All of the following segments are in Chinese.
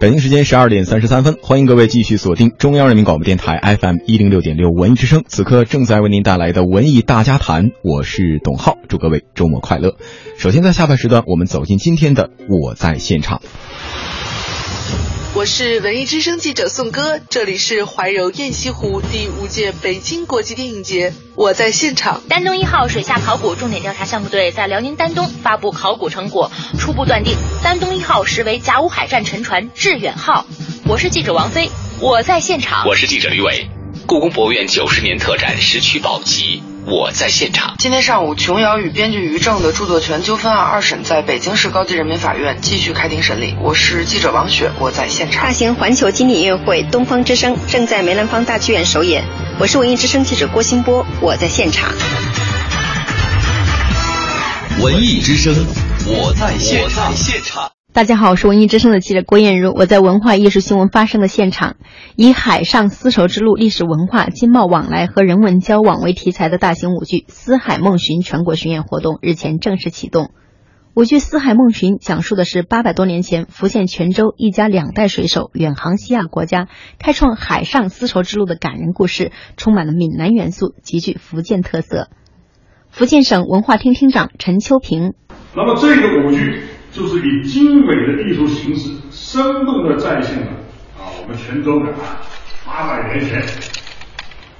北京时间十二点三十三分，欢迎各位继续锁定中央人民广播电台 FM 一零六点六文艺之声，此刻正在为您带来的文艺大家谈，我是董浩，祝各位周末快乐。首先在下半时段，我们走进今天的我在现场。我是文艺之声记者宋歌，这里是怀柔雁栖湖第五届北京国际电影节，我在现场。丹东一号水下考古重点调查项目队在辽宁丹东发布考古成果，初步断定丹东一号实为甲午海战沉船致远号。我是记者王菲，我在现场。我是记者吕伟，故宫博物院九十年特展石渠宝笈。我在现场。今天上午，琼瑶与编剧于正的著作权纠纷案二审在北京市高级人民法院继续开庭审理。我是记者王雪，我在现场。大型环球经典音乐会《东方之声》正在梅兰芳大剧院首演。我是文艺之声记者郭新波，我在现场。文艺之声，我在现场。大家好，我是文艺之声的记者郭艳茹，我在文化艺术新闻发生的现场。以海上丝绸之路历史文化、经贸往来和人文交往为题材的大型舞剧《思海梦寻》全国巡演活动日前正式启动。舞剧《四海梦寻》讲述的是八百多年前福建泉州一家两代水手远航西亚国家，开创海上丝绸之路的感人故事，充满了闽南元素，极具福建特色。福建省文化厅厅长陈秋平，那么这个舞剧。就是以精美的艺术形式，生动的再现了啊，我们泉州的啊，八百年前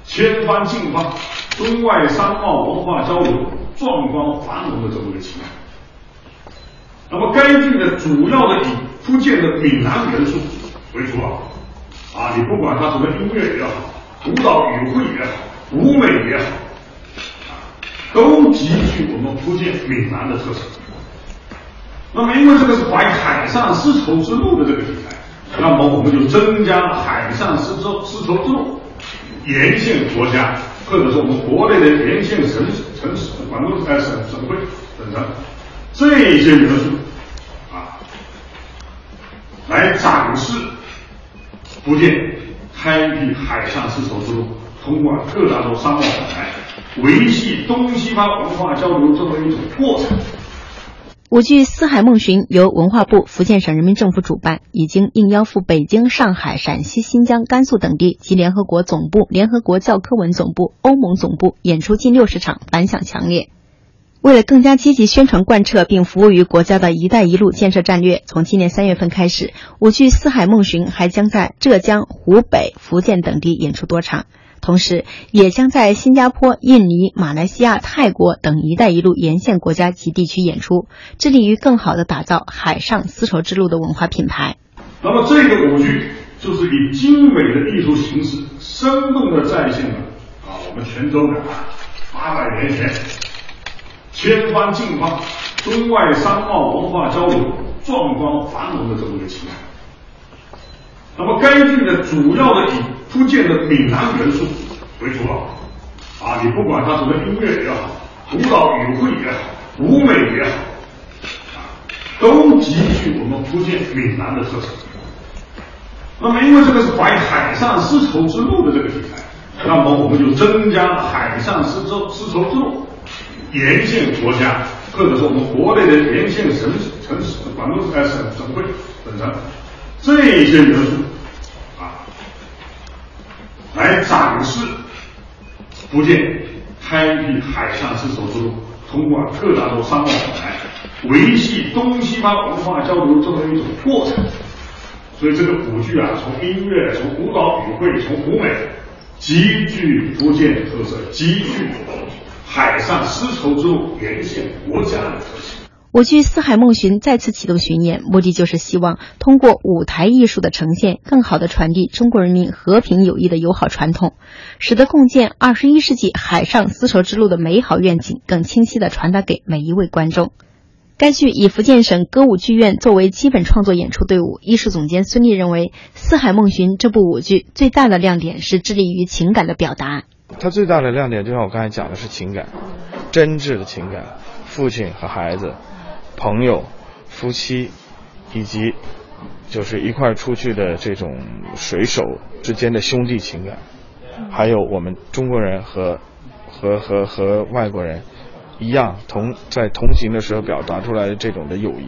千帆竞发、中外商贸文化交流、壮观繁荣的这么一个情况。那么该剧呢，主要的以福建的闽南元素为主啊，啊，你不管它什么音乐也好，舞蹈语汇也好，舞美也好，啊，都极具我们福建闽南的特色。那么，因为这个是怀海上丝绸之路的这个题材，那么我们就增加了海上丝绸丝绸之路沿线国家，或者说我们国内的沿线城、城市、广东省、省会等等这些元素啊，来展示福建开辟海上丝绸之路，通过各大洲商贸往来，维系东西方文化交流这么一种过程。舞剧《四海梦寻》由文化部、福建省人民政府主办，已经应邀赴北京、上海、陕西、新疆、甘肃等地及联合国总部、联合国教科文总部、欧盟总部演出近六十场，反响强烈。为了更加积极宣传贯彻并服务于国家的一带一路建设战略，从今年三月份开始，舞剧《四海梦寻》还将在浙江、湖北、福建等地演出多场。同时，也将在新加坡、印尼、马来西亚、泰国等“一带一路”沿线国家及地区演出，致力于更好地打造海上丝绸之路的文化品牌。那么，这个舞剧就是以精美的艺术形式，生动地再现了啊，我们泉州的八百年前千帆竞发、中外商贸文化交流、壮观繁荣的这么一个情况。那么，该剧的，主要的以福建的闽南元素为主啊，啊，你不管它什么音乐也好，舞蹈语汇也好，舞美也好，啊，都极具我们福建闽南的特色。那么，因为这个是怀海上丝绸之路的这个题材，那么我们就增加海上丝绸丝绸之路沿线国家，或者说我们国内的沿线城市、城市、广东省、省会等等这些元素。来展示福建开辟海上丝绸之路，通过各大洲商贸往来，维系东西方文化交流这么一种过程。所以这个舞剧啊，从音乐、从舞蹈语汇、从舞美，极具福建特色，极具海上丝绸之路沿线国家的特性。舞剧《四海梦寻》再次启动巡演，目的就是希望通过舞台艺术的呈现，更好地传递中国人民和平友谊的友好传统，使得共建二十一世纪海上丝绸之路的美好愿景更清晰地传达给每一位观众。该剧以福建省歌舞剧院作为基本创作演出队伍，艺术总监孙俪认为，《四海梦寻》这部舞剧最大的亮点是致力于情感的表达。它最大的亮点就像我刚才讲的是情感，真挚的情感，父亲和孩子。朋友、夫妻，以及就是一块出去的这种水手之间的兄弟情感，还有我们中国人和和和和外国人一样同在同行的时候表达出来的这种的友谊。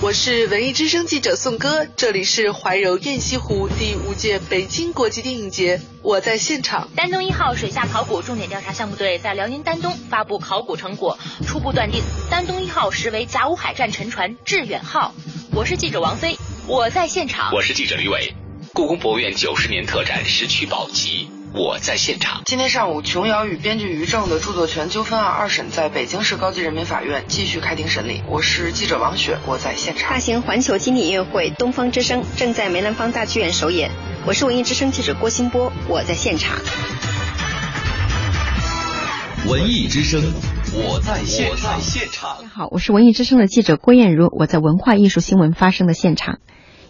我是文艺之声记者宋歌，这里是怀柔雁西湖第五届北京国际电影节，我在现场。丹东一号水下考古重点调查项目队在辽宁丹东发布考古成果，初步断定丹东一号实为甲午海战沉船致远号。我是记者王飞，我在现场。我是记者吕伟，故宫博物院九十年特展石渠宝笈。我在现场。今天上午，琼瑶与编剧于正的著作权纠纷案二审在北京市高级人民法院继续开庭审理。我是记者王雪，我在现场。大型环球经典音乐会《东方之声》正在梅兰芳大剧院首演。我是文艺之声记者郭新波，我在现场。文艺之声，我在现场。大家好，我是文艺之声的记者郭艳茹，我在文化艺术新闻发生的现场。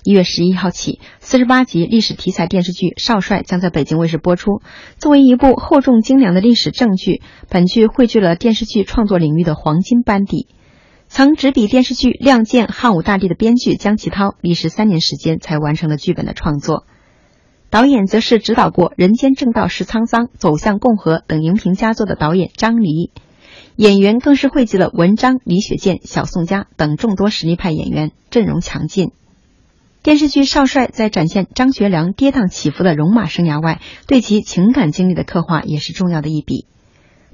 一月十一号起，四十八集历史题材电视剧《少帅》将在北京卫视播出。作为一部厚重精良的历史正剧，本剧汇聚了电视剧创作领域的黄金班底。曾执笔电视剧《亮剑》《汉武大帝》的编剧江其涛，历时三年时间才完成了剧本的创作。导演则是指导过《人间正道是沧桑》《走向共和》等荧屏佳作的导演张黎。演员更是汇集了文章、李雪健、小宋佳等众多实力派演员，阵容强劲。电视剧《少帅》在展现张学良跌宕起伏的戎马生涯外，对其情感经历的刻画也是重要的一笔。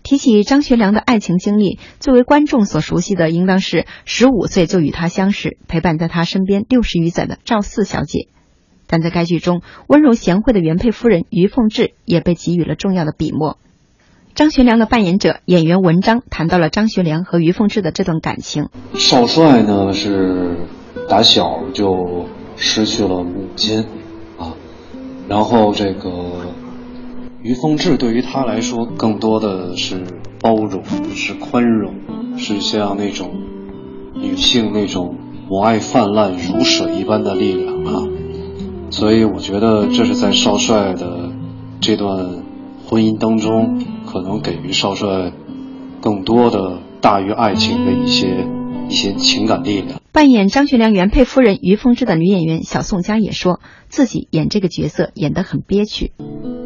提起张学良的爱情经历，最为观众所熟悉的应当是十五岁就与他相识、陪伴在他身边六十余载的赵四小姐。但在该剧中，温柔贤惠的原配夫人于凤至也被给予了重要的笔墨。张学良的扮演者演员文章谈到了张学良和于凤至的这段感情。少帅呢是打小就。失去了母亲，啊，然后这个于凤至对于他来说，更多的是包容，是宽容，是像那种女性那种母爱泛滥如水一般的力量啊，所以我觉得这是在少帅的这段婚姻当中，可能给予少帅更多的大于爱情的一些一些情感力量。扮演张学良原配夫人于凤至的女演员小宋佳也说自己演这个角色演得很憋屈。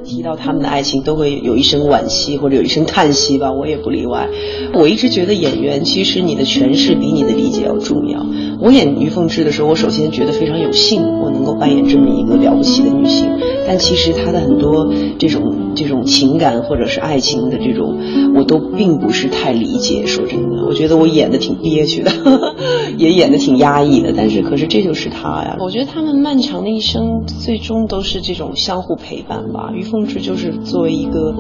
提到他们的爱情，都会有一声惋惜或者有一声叹息吧，我也不例外。我一直觉得演员其实你的诠释比你的理解要重要。我演于凤至的时候，我首先觉得非常有幸，我能够扮演这么一个了不起的女性。但其实她的很多这种这种情感或者是爱情的这种，我都并不是太理解。说真的，我觉得我演的挺憋屈的，也演的挺压抑的。但是可是这就是他呀。我觉得他们漫长的一生，最终都是这种相互陪伴吧。于凤至就是作为一个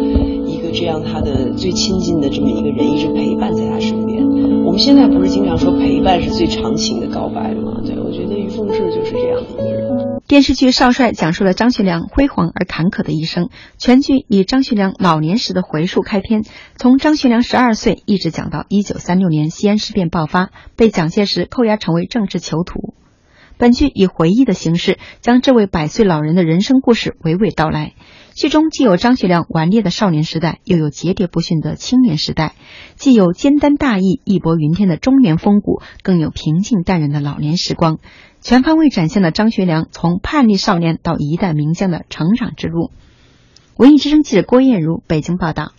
一个这样他的最亲近的这么一个人，一直陪伴在他身边。我们现在不是经常说陪伴是最长情的。告白吗？对，我觉得于凤至就是这样的一个人。电视剧《少帅》讲述了张学良辉煌而坎坷的一生，全剧以张学良老年时的回溯开篇，从张学良十二岁一直讲到一九三六年西安事变爆发，被蒋介石扣押成为政治囚徒。本剧以回忆的形式，将这位百岁老人的人生故事娓娓道来。剧中既有张学良顽劣的少年时代，又有喋喋不驯的青年时代；既有坚担大义、义薄云天的中年风骨，更有平静淡然的老年时光，全方位展现了张学良从叛逆少年到一代名将的成长之路。文艺之声记者郭艳茹北京报道。